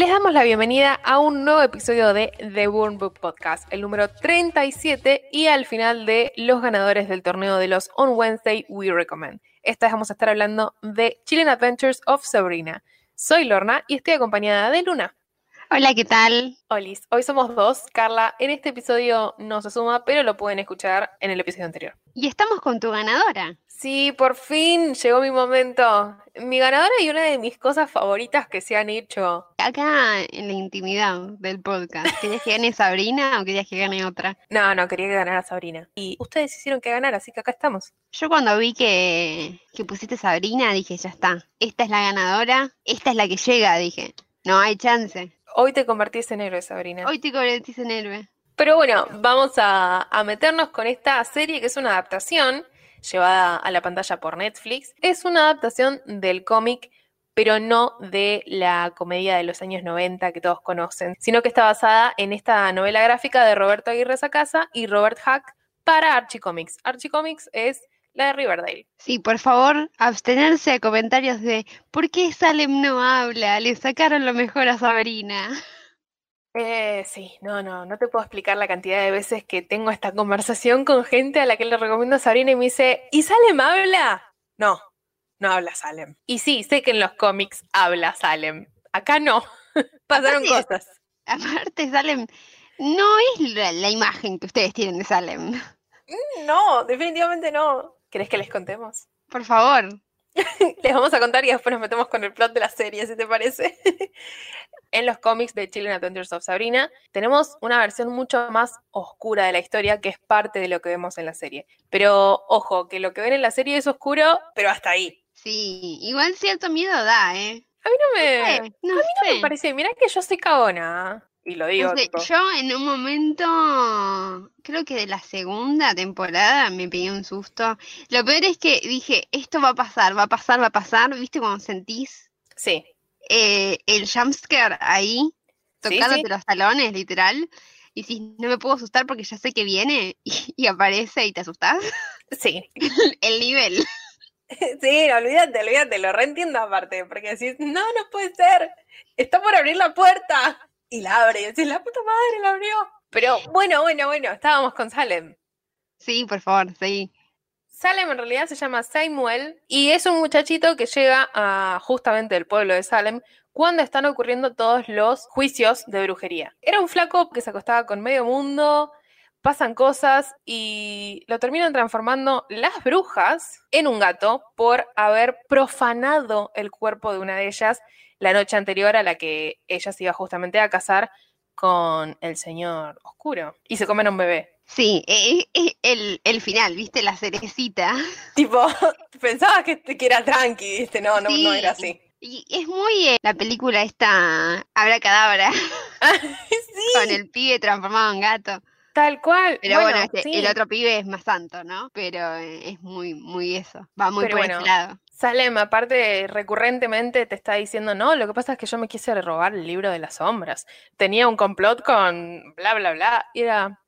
Les damos la bienvenida a un nuevo episodio de The Burn Book Podcast, el número 37 y al final de los ganadores del torneo de los On Wednesday We Recommend. Esta vez vamos a estar hablando de Chilling Adventures of Sabrina. Soy Lorna y estoy acompañada de Luna. Hola, ¿qué tal? Olis, hoy somos dos. Carla en este episodio no se suma, pero lo pueden escuchar en el episodio anterior. Y estamos con tu ganadora. Sí, por fin llegó mi momento. Mi ganadora y una de mis cosas favoritas que se han hecho. Acá en la intimidad del podcast, ¿querías que gane Sabrina o querías que gane otra? No, no, quería que ganara Sabrina. Y ustedes hicieron que ganara, así que acá estamos. Yo cuando vi que, que pusiste Sabrina dije, ya está, esta es la ganadora, esta es la que llega, dije, no hay chance. Hoy te convertís en héroe, Sabrina. Hoy te convertís en héroe. Pero bueno, vamos a, meternos con esta serie que es una adaptación llevada a la pantalla por Netflix. Es una adaptación del cómic, pero no de la comedia de los años 90 que todos conocen, sino que está basada en esta novela gráfica de Roberto Aguirre Sacasa y Robert Hack para Archie Comics. Archie Comics es la de Riverdale. Sí, por favor, abstenerse de comentarios de ¿por qué Salem no habla? Le sacaron lo mejor a Sabrina. Eh, sí, no, no, no te puedo explicar la cantidad de veces que tengo esta conversación con gente a la que le recomiendo Sabrina y me dice, ¿y Salem habla? No, no habla Salem. Y sí, sé que en los cómics habla Salem. Acá no, pasaron Aparte- cosas. Aparte, Salem no es la, la imagen que ustedes tienen de Salem. No, definitivamente no. ¿Querés que les contemos? Por favor. Les vamos a contar y después nos metemos con el plot de la serie, si te parece. en los cómics de Chilling Adventures of Sabrina tenemos una versión mucho más oscura de la historia que es parte de lo que vemos en la serie. Pero ojo, que lo que ven en la serie es oscuro, pero hasta ahí. Sí, igual cierto miedo da, ¿eh? A mí no me, Eh, no me sé. parece, mirá que yo soy cagona. Y lo digo, No sé, tipo, yo en un momento, creo que de la segunda temporada me pegué un susto. Lo peor es que dije, esto va a pasar, va a pasar, va a pasar. ¿Viste cuando sentís sí, eh, el jumpscare ahí, tocándote sí. los talones, literal? Y si no me puedo asustar porque ya sé que viene y, y aparece y te asustás. sí. El nivel. Sí, olvídate, olvídate, lo reentiendo aparte, porque decís, no, no puede ser, está por abrir la puerta. Y la abre, y decís, la puta madre la abrió. Pero bueno, bueno, bueno, estábamos con Salem. Sí, por favor, sí. Salem en realidad se llama Samuel y es un muchachito que llega a justamente el pueblo de Salem cuando están ocurriendo todos los juicios de brujería. Era un flaco que se acostaba con medio mundo, pasan cosas y lo terminan transformando las brujas en un gato por haber profanado el cuerpo de una de ellas la noche anterior a la que ella se iba justamente a casar con el señor oscuro y se comen a un bebé. Sí, eh, eh, el, el final, ¿viste? La cerecita. Tipo, pensabas que, que era tranqui, ¿viste? No, no, no era así. Y es muy eh, la película esta Abracadabra con sí, el pibe transformado en gato. Tal cual. Pero bueno, este- sí. el otro pibe es más santo, ¿no? Pero eh, es muy, muy eso. Va muy Pero por bueno. ese lado. Salem, aparte, recurrentemente te está diciendo, no, lo que pasa es que yo me quise robar el libro de las sombras. Tenía un complot con bla, bla, bla. Y era,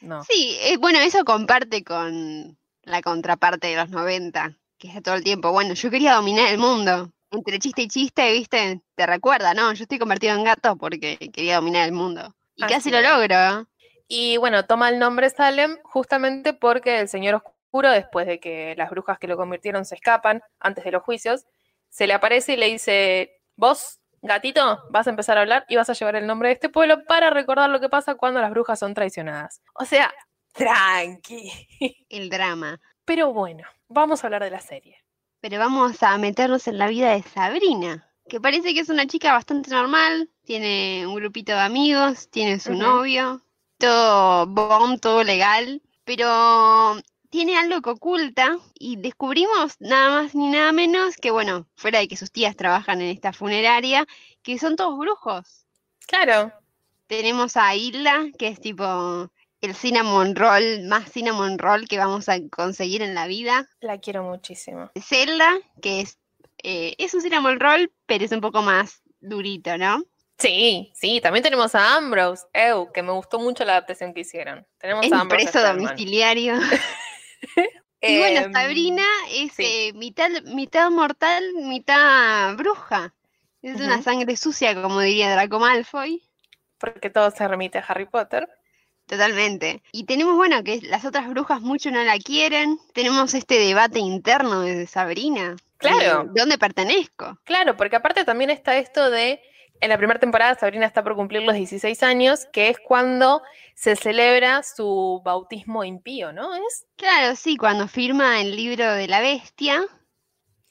no. Sí, eh, bueno, eso comparte con la contraparte de los 90, que está todo el tiempo. Bueno, yo quería dominar el mundo. Entre chiste y chiste, ¿viste? Te recuerda, ¿no? Yo estoy convertido en gato porque quería dominar el mundo. Y Así casi lo logro. Y bueno, toma el nombre Salem justamente porque el señor oscuro, después de que las brujas que lo convirtieron se escapan antes de los juicios, se le aparece y le dice, vos, gatito, vas a empezar a hablar y vas a llevar el nombre de este pueblo para recordar lo que pasa cuando las brujas son traicionadas. O sea, tranqui. El drama. Pero bueno, vamos a hablar de la serie. Pero vamos a meternos en la vida de Sabrina, que parece que es una chica bastante normal, tiene un grupito de amigos, tiene su novio, todo bon, todo legal, pero tiene algo que oculta y descubrimos nada más ni nada menos que, bueno, fuera de que sus tías trabajan en esta funeraria, que son todos brujos. Claro, Tenemos a Hilda, que es tipo el cinnamon roll, más cinnamon roll que vamos a conseguir en la vida. la quiero muchísimo. Zelda, que es, eh, es un cinnamon roll, pero es un poco más durito, ¿no? Sí, sí, también tenemos a Ambrose, Ew, que me gustó mucho la adaptación que hicieron. Tenemos a Ambrose preso domiciliario. Y bueno, Em, Sabrina es sí. eh, mitad, mitad mortal, mitad bruja. Es una sangre sucia, como diría Draco Malfoy. Porque todo se remite a Harry Potter. Totalmente. Y tenemos, bueno, que las otras brujas mucho no la quieren. Tenemos este debate interno de Sabrina. Claro. ¿De dónde pertenezco? Claro, porque aparte también está esto de, en la primera temporada Sabrina está por cumplir los 16 años, que es cuando se celebra su bautismo impío, ¿no? ¿Es? Claro, sí, cuando firma el libro de la bestia.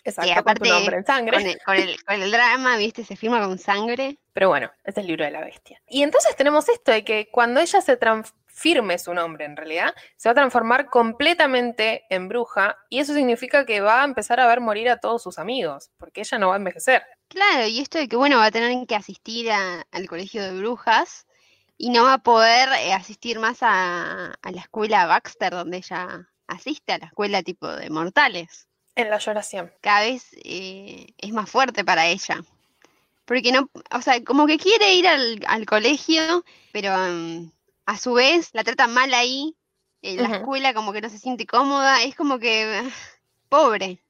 Exacto, aparte, con en sangre. Con el, con el drama, ¿viste? Se firma con sangre. Pero bueno, es el libro de la bestia. Y entonces tenemos esto de que cuando ella se firme su nombre en realidad, se va a transformar completamente en bruja y eso significa que va a empezar a ver morir a todos sus amigos, porque ella no va a envejecer. Claro, y esto de que, bueno, va a tener que asistir al colegio de brujas y no va a poder eh, asistir más a, la escuela Baxter, donde ella asiste, a la escuela tipo de mortales. En la lloración. Cada vez eh, es más fuerte para ella porque no, o sea, como que quiere ir al, colegio, pero mm, a su vez la tratan mal ahí, en la escuela como que no se siente cómoda, es como que pobre.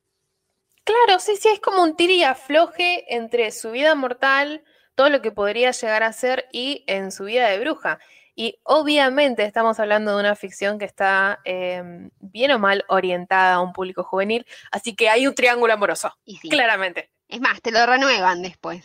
Claro, sí, sí, es como un tiri y afloje entre su vida mortal, todo lo que podría llegar a ser y en su vida de bruja. Y obviamente estamos hablando de una ficción que está em, bien o mal orientada a un público juvenil, así que hay un triángulo amoroso, claramente. Es más, te lo renuevan después.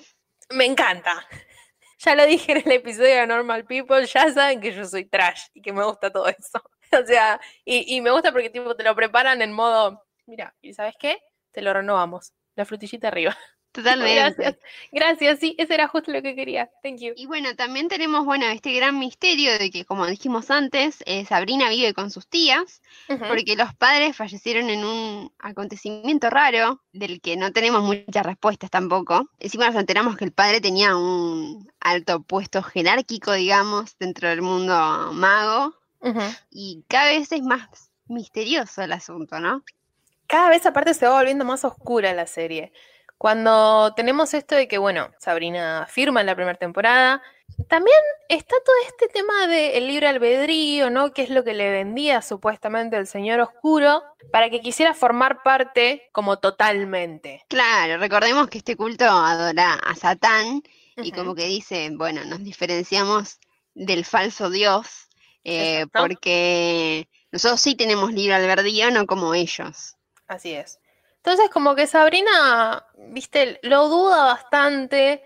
Me encanta. Ya lo dije en el episodio de Normal People, ya saben que yo soy trash y que me gusta todo eso. O sea, y, me gusta porque tipo te lo preparan en modo, mira, ¿y sabes qué? Te lo renovamos. La frutillita arriba. Totalmente. Gracias, gracias, sí, eso era justo lo que quería. Thank you. Y bueno, también tenemos, bueno, este gran misterio de que, como dijimos antes, eh, Sabrina vive con sus tías, porque los padres fallecieron en un acontecimiento raro, del que no tenemos muchas respuestas tampoco. Encima nos enteramos que el padre tenía un alto puesto jerárquico, digamos, dentro del mundo mago, y cada vez es más misterioso el asunto, ¿no? Cada vez aparte se va volviendo más oscura la serie. Cuando tenemos esto de que, bueno, Sabrina firma en la primera temporada, también está todo este tema del libre albedrío, ¿no? Que es lo que le vendía supuestamente el Señor Oscuro para que quisiera formar parte como totalmente. Claro, recordemos que este culto adora a Satán y como que dice, bueno, nos diferenciamos del falso Dios eh, porque nosotros sí tenemos libre albedrío, no como ellos. Así es. Entonces, como que Sabrina, viste, lo duda bastante,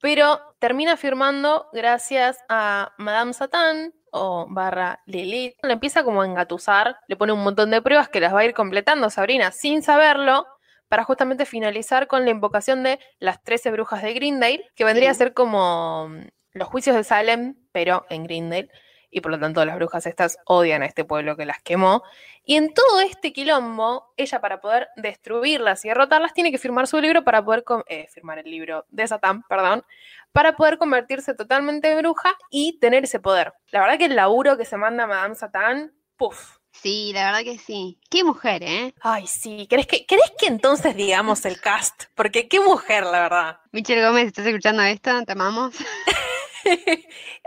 pero termina firmando gracias a Madame Satán o barra Lilith. Le empieza como a engatusar, le pone un montón de pruebas que las va a ir completando Sabrina sin saberlo, para justamente finalizar con la invocación de las 13 brujas de Greendale, que vendría a ser como los juicios de Salem, pero en Greendale y por lo tanto las brujas estas odian a este pueblo que las quemó. Y en todo este quilombo, ella para poder destruirlas y derrotarlas tiene que firmar su libro para poder, eh, firmar el libro de Satán, perdón, para poder convertirse totalmente en bruja y tener ese poder. La verdad que el laburo que se manda Madame Satán, puff. Sí, la verdad que sí. Qué mujer, ¿eh? Ay, sí. ¿Querés que, ¿Querés que entonces digamos el cast? Porque qué mujer, la verdad. Michelle Gómez, ¿estás escuchando esto? Te amamos.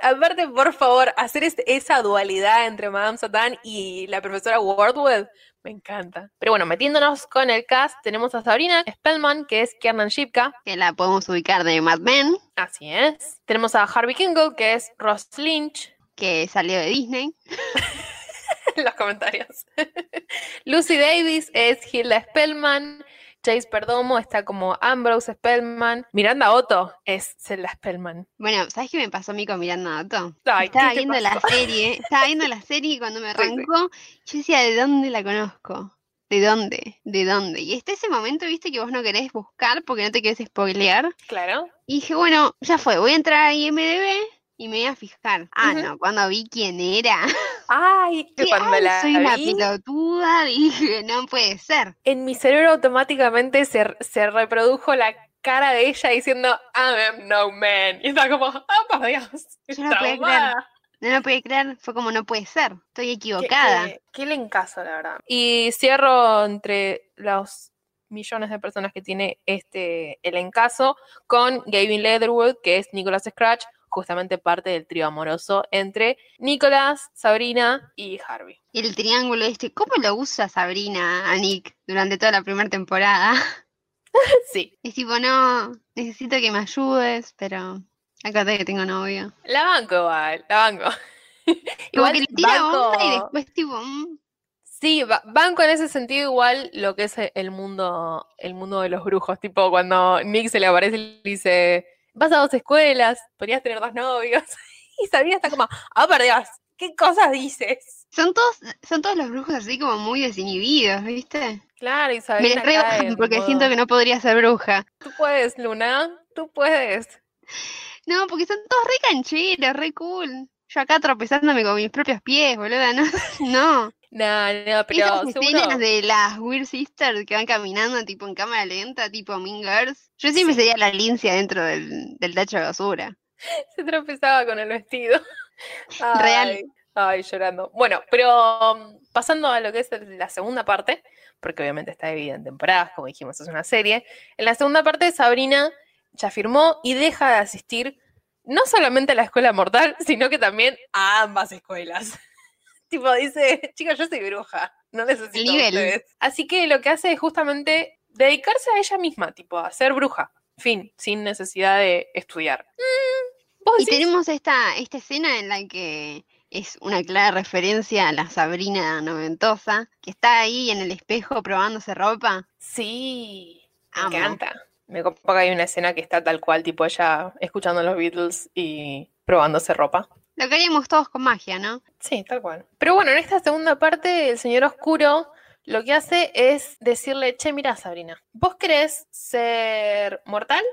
Aparte, por favor, hacer esa dualidad entre Madame Satan y la profesora Wardwell me encanta. Pero bueno, metiéndonos con el cast, tenemos a Sabrina Spellman, que es Kiernan Shipka. Que la podemos ubicar de Mad Men. Así es. Tenemos a Harvey Kingle, que es Ross Lynch. Que salió de Disney. los comentarios. Lucy Davis es Hilda Spellman. Chase Perdomo está como Ambrose Spellman. Miranda Otto es Zelda Spellman. Bueno, ¿sabes qué me pasó a mí con Miranda Otto? estaba viendo la serie, estaba viendo la serie y cuando me arrancó, yo decía, ¿de dónde la conozco? ¿De dónde? ¿De dónde? Y está ese momento, viste, que vos no querés buscar porque no te querés spoilear. Claro. Y dije, bueno, ya fue, voy a entrar a IMDB y me voy a fijar. Ah, no, cuando vi quién era. Ay, que cuando la soy una pilotuda, dije, no puede ser. En mi cerebro automáticamente se, se reprodujo la cara de ella diciendo, I am no man. Y está como, oh por Dios. Yo no creer. No lo puede creer, fue como no puede ser, estoy equivocada. Qué, qué, le encaso, la verdad. Y cierro entre los millones de personas que tiene este el encaso con Gavin Leatherwood, que es Nicholas Scratch, justamente parte del trío amoroso entre Nicolás, Sabrina y Harvey. Y el triángulo este, ¿cómo lo usa Sabrina a Nick durante toda la primera temporada? sí. Es tipo, no, necesito que me ayudes, pero acá que tengo novio. La banco igual, la banco. igual que le tira onda y después tipo... Mm. Sí, banco en ese sentido igual lo que es el mundo, el mundo de los brujos, tipo cuando Nick se le aparece y le dice, vas a dos escuelas, podrías tener dos novios. Y Sabrina está como, ah, por Dios, ¿qué cosas dices? Son todos, son todos los brujos así como muy desinhibidos, ¿viste? Claro, y Sabrina Me porque siento que no podría ser bruja. Tú puedes, Luna, tú puedes. No, porque son todos re cancheros, re cool. Yo acá tropezándome con mis propios pies, boluda, no. no. No, no, pero Esas escenas de las Weird Sisters que van caminando tipo en cámara lenta, tipo Mean Girls. Yo siempre sería la lincia dentro del, del tacho de basura. Se tropezaba con el vestido. Real. Ay, llorando. Bueno, pero um, pasando a lo que es la segunda parte, porque obviamente está dividida en temporadas, como dijimos, es una serie. En la segunda parte, Sabrina ya firmó y deja de asistir no solamente a la escuela mortal, sino que también a ambas escuelas. Tipo, dice, chicos, yo soy bruja, no necesito ustedes. Así que lo que hace es justamente dedicarse a ella misma, tipo, a ser bruja. Fin, sin necesidad de estudiar. Mm, y tenemos esta, esta escena en la que es una clara referencia a la Sabrina noventosa, que está ahí en el espejo probándose ropa. Sí, me encanta. Me copa que hay una escena que está tal cual, tipo ella escuchando los Beatles y probándose ropa. Lo queríamos todos con magia, ¿no? Sí, tal cual. Pero bueno, en esta segunda parte, el señor Oscuro lo que hace es decirle, che, mira Sabrina, vos querés ser mortal,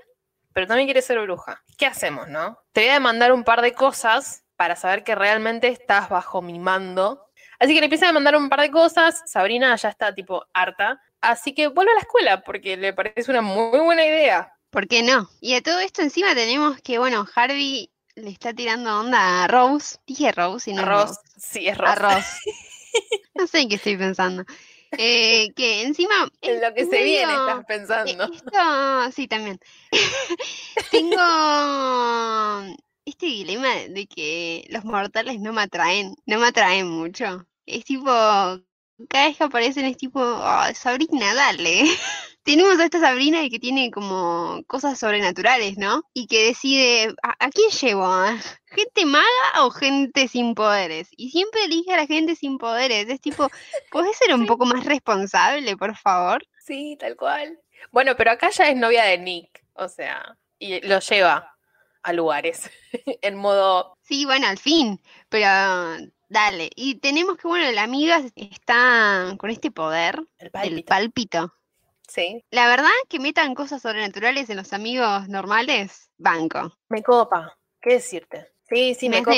pero también querés ser bruja. ¿Qué hacemos, no? Te voy a demandar un par de cosas para saber que realmente estás bajo mi mando. Así que le empieza a mandar un par de cosas, Sabrina ya está tipo harta, así que vuelve a la escuela porque le parece una muy buena idea. ¿Por qué no? Y de todo esto encima tenemos que, bueno, Harvey le está tirando onda a Rose. Dije Rose y no Rose. Sí, es Rose. A Rose. no sé en qué estoy pensando. Eh, que encima. En lo que se viene estás pensando. Esto, sí, también. Tengo este dilema de que los mortales no me atraen, no me atraen mucho. Es tipo, cada vez que aparecen es tipo, oh, Sabrina, dale. Tenemos a esta Sabrina que tiene como cosas sobrenaturales, ¿no? Y que decide, ¿a, quién llevo? ¿Gente maga o gente sin poderes? Y siempre elige a la gente sin poderes. Es tipo, ¿puedes ser un poco más responsable, por favor? Sí, tal cual. Bueno, pero acá ya es novia de Nick, o sea, y lo lleva a lugares en modo... Sí, bueno, al fin, pero dale. Y tenemos que, bueno, la amiga está con este poder, el pálpito. Sí. La verdad que metan cosas sobrenaturales en los amigos normales, banco. Me copa, ¿qué decirte? Sí, sí, me, copa.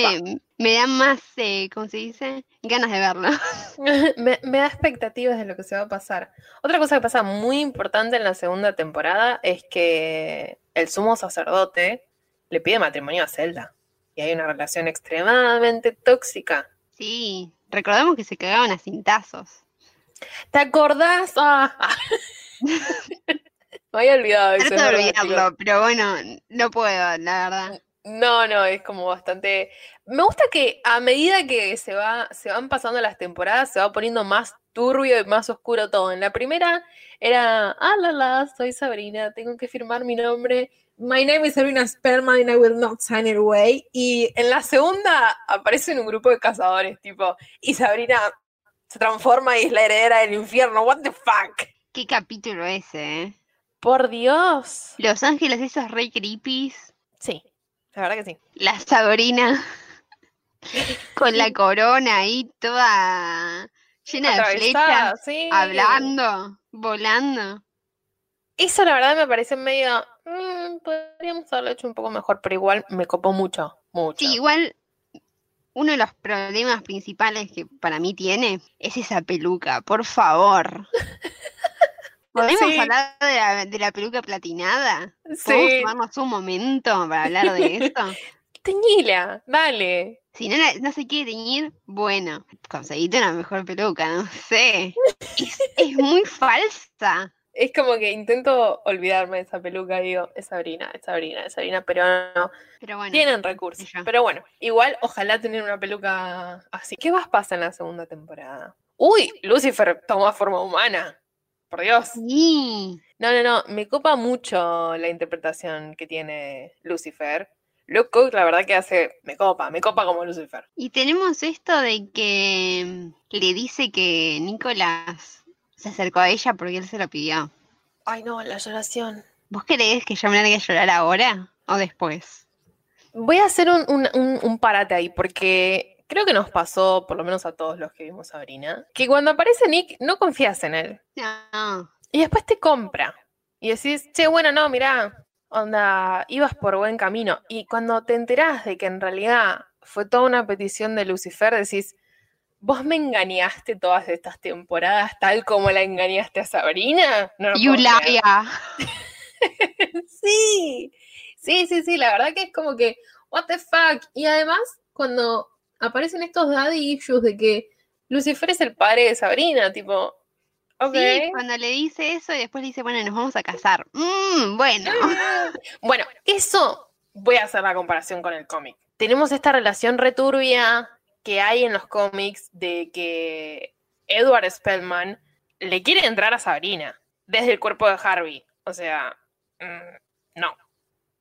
me dan más, eh, ¿cómo se dice? Ganas de verlo. me, me, da expectativas de lo que se va a pasar. Otra cosa que pasa muy importante en la segunda temporada es que el sumo sacerdote le pide matrimonio a Zelda. Y hay una relación extremadamente tóxica. Sí, recordemos que se cagaban a cintazos. ¿Te acordás? Ah. Me había olvidado eso. Trato de olvidarlo, pero bueno, no puedo, la verdad. No, no, es como bastante. Me gusta que a medida que se va, se van pasando las temporadas, se va poniendo más turbio y más oscuro todo. En la primera era, ah, la, la, soy Sabrina, tengo que firmar mi nombre. My name is Sabrina Spellman and I will not sign it away. Y en la segunda aparece en un grupo de cazadores, tipo, y Sabrina se transforma y es la heredera del infierno. What the fuck? Qué capítulo ese, ¿eh? Por Dios. Los ángeles esos re creepy. Sí, la verdad que sí. La Sabrina con la corona ahí toda llena de flechas, hablando, volando. Eso la verdad me parece medio... Mm, podríamos haberlo hecho un poco mejor, pero igual me copó mucho, mucho. Sí, igual uno de los problemas principales que para mí tiene es esa peluca, por favor. ¿Podemos hablar de la, peluca platinada? ¿Podemos tomarnos un momento para hablar de esto? Teñila, dale. Si no, no se quiere teñir, bueno, conseguiste una mejor peluca, no sé. Es, muy falsa. Es como que intento olvidarme de esa peluca digo, es Sabrina, es Sabrina, es Sabrina, pero no. Pero bueno, Tienen recursos. Pero bueno, igual ojalá tener una peluca así. ¿Qué más pasa en la segunda temporada? Uy, Lucifer toma forma humana. Por Dios. Sí. No, no, no, me copa mucho la interpretación que tiene Lucifer. Luke Cook, la verdad que hace, me copa, me copa como Lucifer. Y tenemos esto de que mm, le dice que Nicolás se acercó a ella porque él se lo pidió. Ay, no, la lloración. ¿Vos crees que yo me tenga que llorar ahora o después? Voy a hacer un, un, un, un parate ahí, porque creo que nos pasó, por lo menos a todos los que vimos Sabrina, que cuando aparece Nick no confías en él. No. Y después te compra. Y decís, che, bueno, no, mirá, onda, ibas por buen camino. Y cuando te enterás de que en realidad fue toda una petición de Lucifer, decís, vos me engañaste todas estas temporadas tal como la engañaste a Sabrina. No liar. sí, sí, sí, sí, la verdad que es como que, what the fuck. Y además, cuando aparecen estos daddy issues de que Lucifer es el padre de Sabrina, tipo. Sí, cuando le dice eso y después le dice, bueno, nos vamos a casar. Mm, bueno. Bueno, eso voy a hacer la comparación con el cómic. Tenemos esta relación returbia que hay en los cómics de que Edward Spellman le quiere entrar a Sabrina desde el cuerpo de Harvey. O sea, mm, no.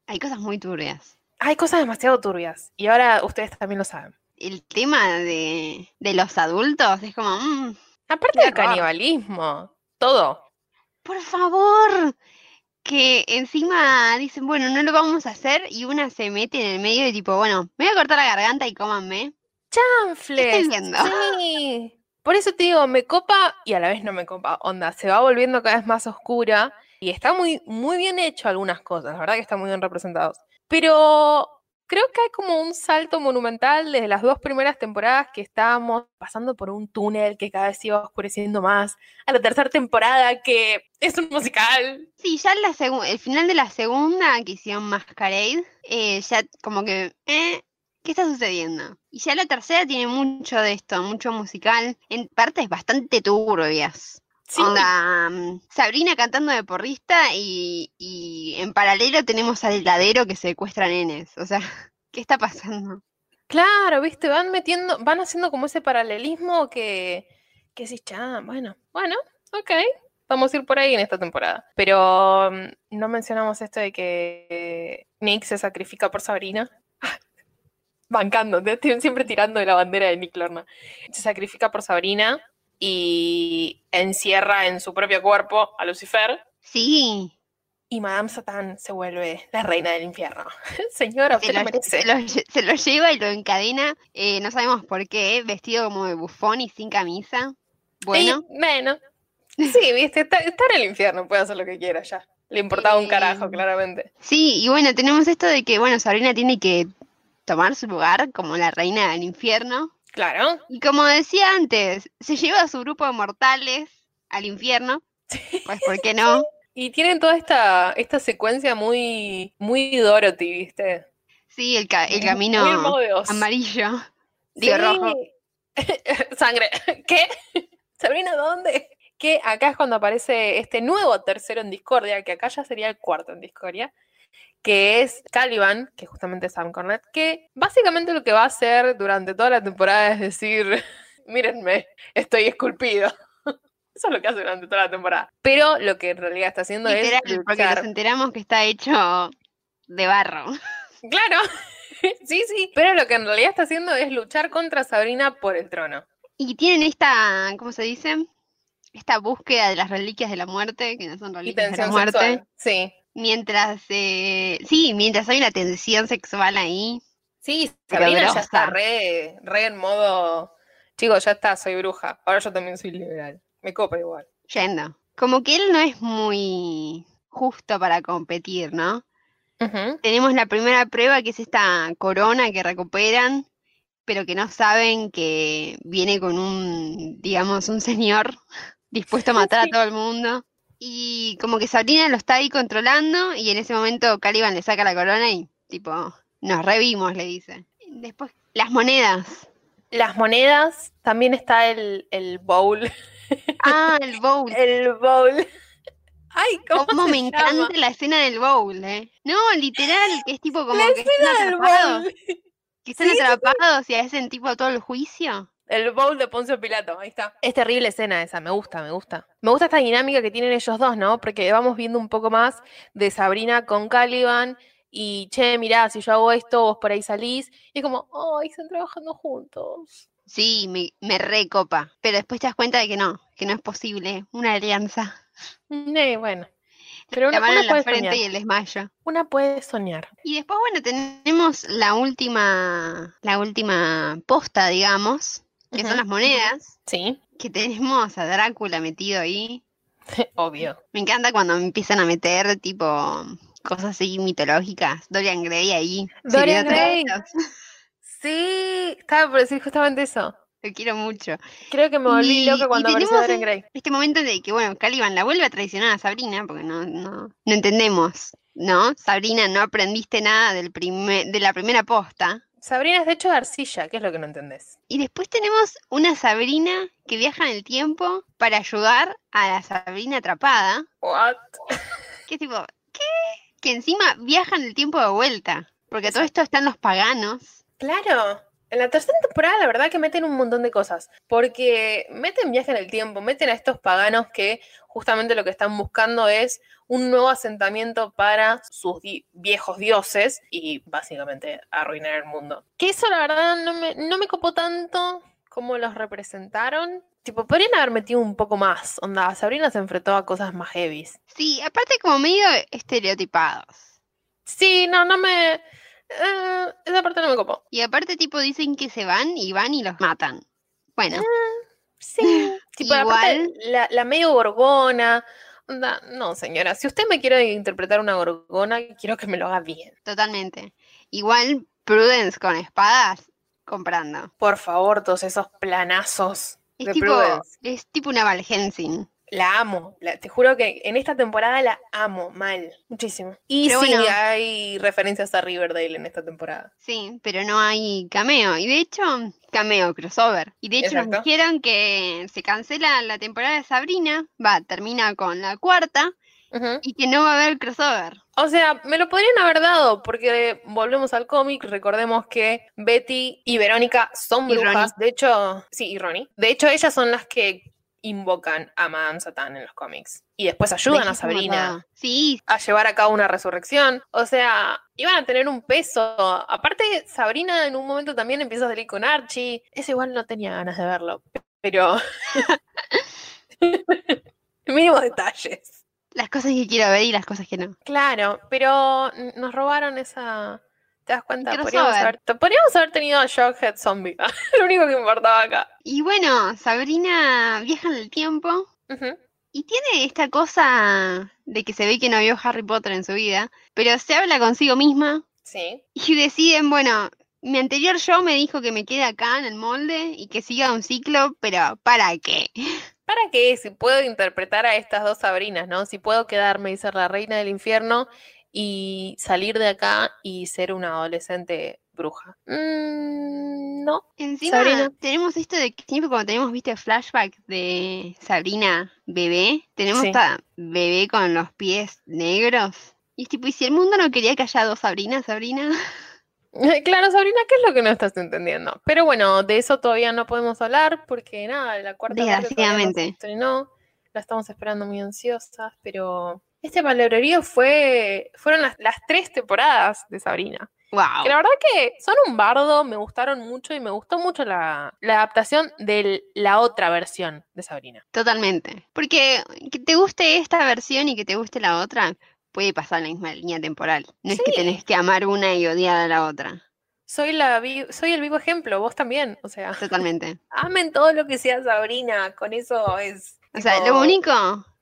Hay cosas muy turbias. Hay cosas demasiado turbias y ahora ustedes también lo saben. El tema de, de los adultos es como, mm, Aparte del canibalismo, todo. por favor. Que encima dicen, bueno, no lo vamos a hacer y una se mete en el medio y tipo, bueno, me voy a cortar la garganta y cómanme. ¡Chanfles! viendo? Sí. Por eso te digo, me copa y a la vez no me copa. Onda, se va volviendo cada vez más oscura y está muy, muy bien hecho algunas cosas, la verdad que están muy bien representados. Pero creo que hay como un salto monumental desde las dos primeras temporadas que estábamos pasando por un túnel que cada vez iba oscureciendo más, a la tercera temporada que es un musical. Sí, ya en la el final de la segunda que hicieron Masquerade, eh, ya como que, eh, ¿qué está sucediendo? Y ya la tercera tiene mucho de esto, mucho musical, en partes bastante turbias. Sí, Onda, Sabrina cantando de porrista y, y en paralelo tenemos al heladero que secuestra nenes. O sea, ¿qué está pasando? Claro, viste, van metiendo, van haciendo como ese paralelismo que, que decís, "Cha, bueno, bueno, ok, vamos a ir por ahí en esta temporada. Pero mm, no mencionamos esto de que Nick se sacrifica por Sabrina. Bancando, siempre tirando de la bandera de Nick Lorna. Se sacrifica por Sabrina y encierra en su propio cuerpo a Lucifer. Sí, Y Madame Satán se vuelve la reina del infierno. Señora, se lo, lo merece. se lo lle- se lo lleva y lo encadena, eh, no sabemos por qué, vestido como de bufón y sin camisa. Bueno, Y, bueno. Sí, viste, está, está en el infierno, puede hacer lo que quiera ya. Le importaba un carajo, Eh, claramente. sí, y bueno, tenemos esto de que, bueno, Sabrina tiene que tomar su lugar como la reina del infierno. Claro. Y como decía antes, se lleva a su grupo de mortales al infierno. Pues, ¿por qué no? Y tienen toda esta, esta secuencia muy, muy Dorothy, ¿viste? Sí, el, ca- el camino amarillo. Digo, Sí. rojo. Sangre. ¿Qué? Sabrina, ¿dónde? Que acá es cuando aparece este nuevo tercero en Discordia, que acá ya sería el cuarto en Discordia, que es Caliban, que justamente es Sam Cornett, que básicamente lo que va a hacer durante toda la temporada es decir, mírenme, estoy esculpido. Eso es lo que hace durante toda la temporada. Pero lo que en realidad está haciendo Literal, es porque nos enteramos que está hecho de barro. Claro, sí, sí. Pero lo que en realidad está haciendo es luchar contra Sabrina por el trono. Y tienen esta, ¿cómo se dice? Esta búsqueda de las reliquias de la muerte, que no son reliquias de la muerte. Sí. Mientras, eh, sí, mientras hay una tensión sexual ahí. Sí, Sabrina ya está re, re en modo. Chicos, ya está, soy bruja. Ahora yo también soy liberal. Me copa igual. Yendo. Como que él no es muy justo para competir, ¿no? Tenemos la primera prueba que es esta corona que recuperan, pero que no saben que viene con un, digamos, un señor dispuesto a matar a todo el mundo. Y como que Sabrina lo está ahí controlando y en ese momento Caliban le saca la corona y tipo, nos revimos, le dice. Después, las monedas. Las monedas, también está el, el bowl. Ah, el bowl. El bowl. Ay, ¿cómo, Cómo se me llama? encanta la escena del bowl, eh. No, literal, que es tipo como La que están atrapados. bowl. Que están sí. atrapados y hacen tipo todo el juicio. El bowl de Poncio Pilato, ahí está. Es terrible escena esa, me gusta, me gusta. Me gusta esta dinámica que tienen ellos dos, ¿no? Porque vamos viendo un poco más de Sabrina con Caliban y, che, mirá, si yo hago esto, vos por ahí salís. Y es como, ay, están trabajando juntos. Sí, me, me recopa. Pero después te das cuenta de que no, que no es posible una alianza. Eh, bueno. Pero La una, mano una en la puede frente soñar. y el desmayo. Una puede soñar. Y después, bueno, tenemos la última, la última posta, digamos, que son las monedas, Sí, que tenemos a Drácula metido ahí. obvio. Me encanta cuando empiezan a meter, tipo, cosas así mitológicas. Dorian Gray ahí. Dorian Gray. Sí, estaba por decir justamente eso. Lo quiero mucho. Creo que me volví Y- loca cuando apareció Dorian Gray. Este momento de que, bueno, Caliban la vuelve a traicionar a Sabrina, porque no, no, no entendemos, ¿no? Sabrina, no aprendiste nada del primer, de la primera posta. Sabrina es de hecho de arcilla, ¿qué es lo que no entendés? Y después tenemos una Sabrina que viaja en el tiempo para ayudar a la Sabrina atrapada, What? que es tipo, ¿qué? Que encima viaja en el tiempo de vuelta, porque todo esto están los paganos. Claro. En la tercera temporada, la verdad que meten un montón de cosas. Porque meten viaje en el tiempo, meten a estos paganos que justamente lo que están buscando es un nuevo asentamiento para sus di- viejos dioses y básicamente arruinar el mundo. Que eso, la verdad, no me, no me copó tanto como los representaron. Tipo, podrían haber metido un poco más. Onda, Sabrina se enfrentó a cosas más heavies. Sí, aparte como medio estereotipados. Sí, no, no me. Eh, esa parte no me copó. Y aparte tipo dicen que se van y van y los matan. Bueno, Sí, tipo, aparte, Igual- la, la medio gorgona. no, señora, si usted me quiere interpretar una gorgona, quiero que me lo haga bien. totalmente. Igual Prudence con espadas comprando. Por favor, todos esos planazos Es de tipo, Prudence. es tipo una Val Helsing. La amo, la- te juro que en esta temporada la amo mal, muchísimo. Y Pero sí, bueno. hay referencias a Riverdale en esta temporada. Sí, pero no hay cameo. Y de hecho, cameo, crossover. Y de hecho nos dijeron que se cancela la temporada de Sabrina. Va, termina con la cuarta. Y que no va a haber crossover. O sea, me lo podrían haber dado, porque volvemos al cómic, recordemos que Betty y Verónica son brujas. De hecho, sí, y Ronnie. De hecho, ellas son las que invocan a Madame Satán en los cómics. Y después ayudan a Sabrina. Sí, a llevar a cabo una resurrección. O sea, iban a tener un peso. Aparte, Sabrina en un momento también empieza a salir con Archie. Ese igual no tenía ganas de verlo. Pero. Mínimos detalles. las cosas que quiero ver y las cosas que no. Claro, pero nos robaron esa. ¿Te das cuenta? Podríamos haber, podríamos haber tenido a Shockhead Zombie. Lo único que importaba acá. Y bueno, Sabrina viaja en el tiempo. Y tiene esta cosa de que se ve que no vio Harry Potter en su vida, pero se habla consigo misma Sí. y deciden, bueno, mi anterior yo me dijo que me quede acá en el molde y que siga un ciclo, pero ¿para qué? ¿Para qué? Si puedo interpretar a estas dos Sabrinas, ¿no? Si puedo quedarme y ser la reina del infierno y salir de acá y ser una adolescente bruja. Mm, no. Encima Sabrina. tenemos esto de que siempre cuando tenemos, viste, flashback de Sabrina bebé, tenemos Sí. esta bebé con los pies negros. Y es tipo, ¿y si el mundo no quería que haya dos Sabrinas, Sabrina? Claro, Sabrina, ¿qué es lo que no estás entendiendo? Pero bueno, de eso todavía no podemos hablar porque nada, la cuarta no Desgraciadamente. estrenó. La estamos esperando muy ansiosas, pero este palabrerío fue fueron las, las tres temporadas de Sabrina. ¡Wow! Que la verdad que son un bardo, me gustaron mucho y me gustó mucho la, la adaptación de la otra versión de Sabrina. Totalmente. Porque que te guste esta versión y que te guste la otra, puede pasar la misma línea temporal. No es que tenés que amar una y odiar a la otra. Soy, la, vi- soy el vivo ejemplo, vos también. O sea, Totalmente. amen todo lo que sea Sabrina, con eso es. O sea, lo único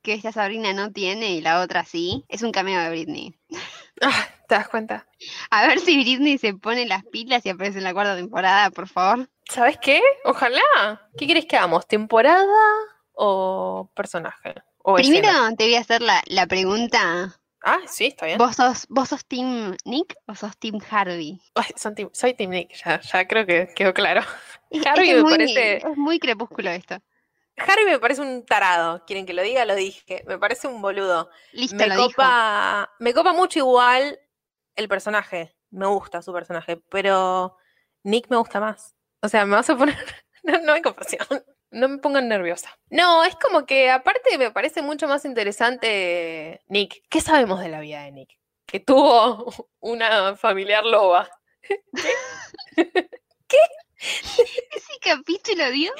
que esta Sabrina no tiene y la otra sí, es un cameo de Britney. Ah, ¿Te das cuenta? A ver si Britney se pone las pilas y aparece en la cuarta temporada, por favor. ¿Sabes qué? Ojalá. ¿Qué quieres que hagamos? ¿Temporada o personaje? O Primero escena? te voy a hacer la, la pregunta. Ah, sí, está bien. ¿Vos sos, ¿Vos sos Team Nick o sos Team Harvey? Ay, son team- soy Team Nick, ya, ya creo que quedó claro. Es- es Harvey que es me muy, parece- es muy crepúsculo esto. Harry me parece un tarado. Quieren que lo diga, lo dije. Me parece un boludo. Listo, Me lo dijo. copa, me copa mucho igual el personaje. Me gusta su personaje, pero Nick me gusta más. O sea, me vas a poner No, no hay compasión. No me pongan nerviosa. No, es como que aparte me parece mucho más interesante Nick. ¿Qué sabemos de la vida de Nick? Que tuvo una familiar loba. ¿Qué? Ese capítulo, Dios.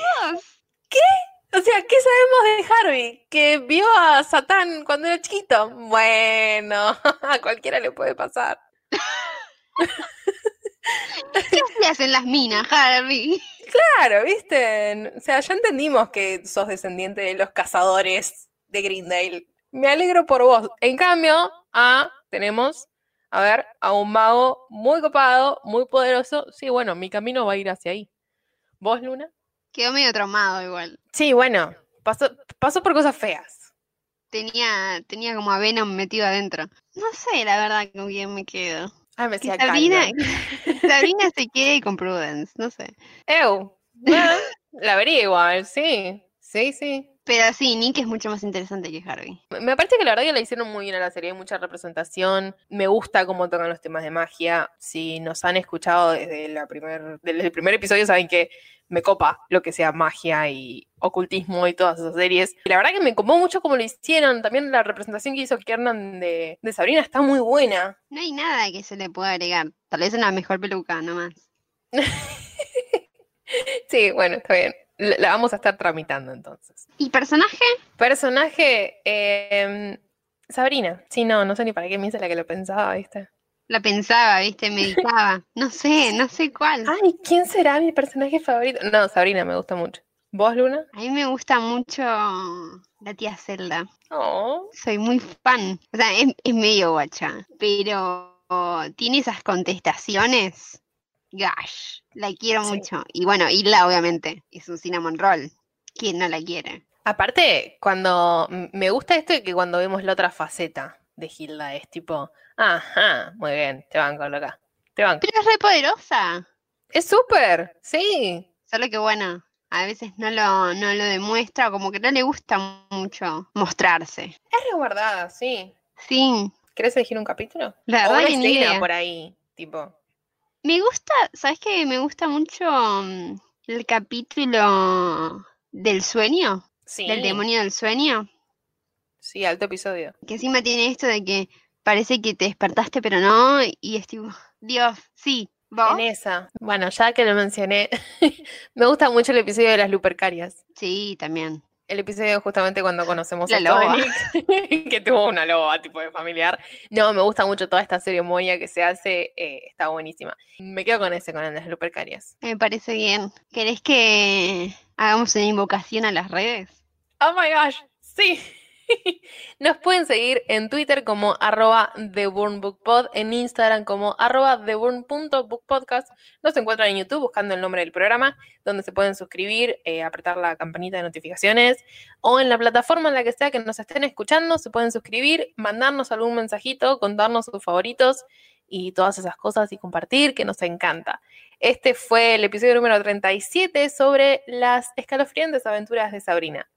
O sea, ¿qué sabemos de Harvey? Que vio a Satán cuando era chiquito. Bueno, a cualquiera le puede pasar. ¿Qué hacías en las minas, Harvey? Claro, ¿viste? O sea, ya entendimos que sos descendiente de los cazadores de Greendale. Me alegro por vos. En cambio, ah, tenemos, a ver, a un mago muy copado, muy poderoso. Sí, bueno, mi camino va a ir hacia ahí. ¿Vos, Luna? Quedó medio traumado igual. Sí, bueno, pasó, pasó por cosas feas. Tenía, tenía como a Venom metido adentro. No sé, la verdad, con quién me quedo. Ah, me Que decía Sabrina, Kylo. Sabrina se quede con Prudence, no sé. Eu, bueno, la vería igual, sí. Sí, sí. Pero sí, Nick es mucho más interesante que Harvey. Me parece que la verdad que la hicieron muy bien a la serie, hay mucha representación. Me gusta cómo tocan los temas de magia. Si nos han escuchado desde, la primer, desde el primer episodio, saben que me copa lo que sea magia y ocultismo y todas esas series. Y la verdad que me copó mucho como lo hicieron. También la representación que hizo Kiernan de, de Sabrina está muy buena. No hay nada que se le pueda agregar. Tal vez una mejor peluca, nomás. Sí, bueno, está bien. La, vamos a estar tramitando entonces. ¿Y personaje? Personaje, eh, Sabrina. Sí, no, no sé ni para qué me hice la que lo pensaba, ¿viste? La pensaba, ¿viste? Meditaba. No sé, no sé cuál. Ay, ¿quién será mi personaje favorito? No, Sabrina me gusta mucho. ¿Vos, Luna? A mí me gusta mucho la tía Zelda. Oh, Soy muy fan. O sea, es, es medio guacha. Pero tiene esas contestaciones. Gosh, la quiero Sí. mucho. Y bueno, Isla obviamente es un cinnamon roll. ¿Quién no la quiere? Aparte, cuando me gusta esto de que cuando vemos la otra faceta de Hilda es tipo, ajá, muy bien, te banco loca. Te banco. Pero es re poderosa. Es súper, sí. Solo que bueno, a veces no lo, no lo demuestra, como que no le gusta mucho mostrarse. Es resguardada, sí. Sí, ¿Querés elegir un capítulo? la o una escena idea. por ahí, tipo. Me gusta, ¿sabes qué? Me gusta mucho mm, el capítulo del sueño, Sí, del demonio del sueño, sí, alto episodio. que encima tiene esto de que parece que te despertaste pero no, y es tipo, Dios, sí, vos. En esa. Bueno, ya que lo mencioné, me gusta mucho el episodio de las lupercarias. Sí, también. El episodio justamente cuando conocemos La a loba. que tuvo una loba tipo de familiar. No, me gusta mucho toda esta ceremonia que se hace, eh, está buenísima. Me quedo con ese, con el de las lupercarias. Me parece bien. ¿Querés que hagamos una invocación a las redes? Oh my gosh, sí. Nos pueden seguir en Twitter como arroba TheBurnBookPod, en Instagram como arroba TheBurn.bookpodcast. Nos encuentran en YouTube buscando el nombre del programa, donde se pueden suscribir, eh, apretar la campanita de notificaciones, o en la plataforma en la que sea que nos estén escuchando, se pueden suscribir, mandarnos algún mensajito, contarnos sus favoritos y todas esas cosas y compartir, que nos encanta. Este fue el episodio número 37 sobre las escalofriantes aventuras de Sabrina.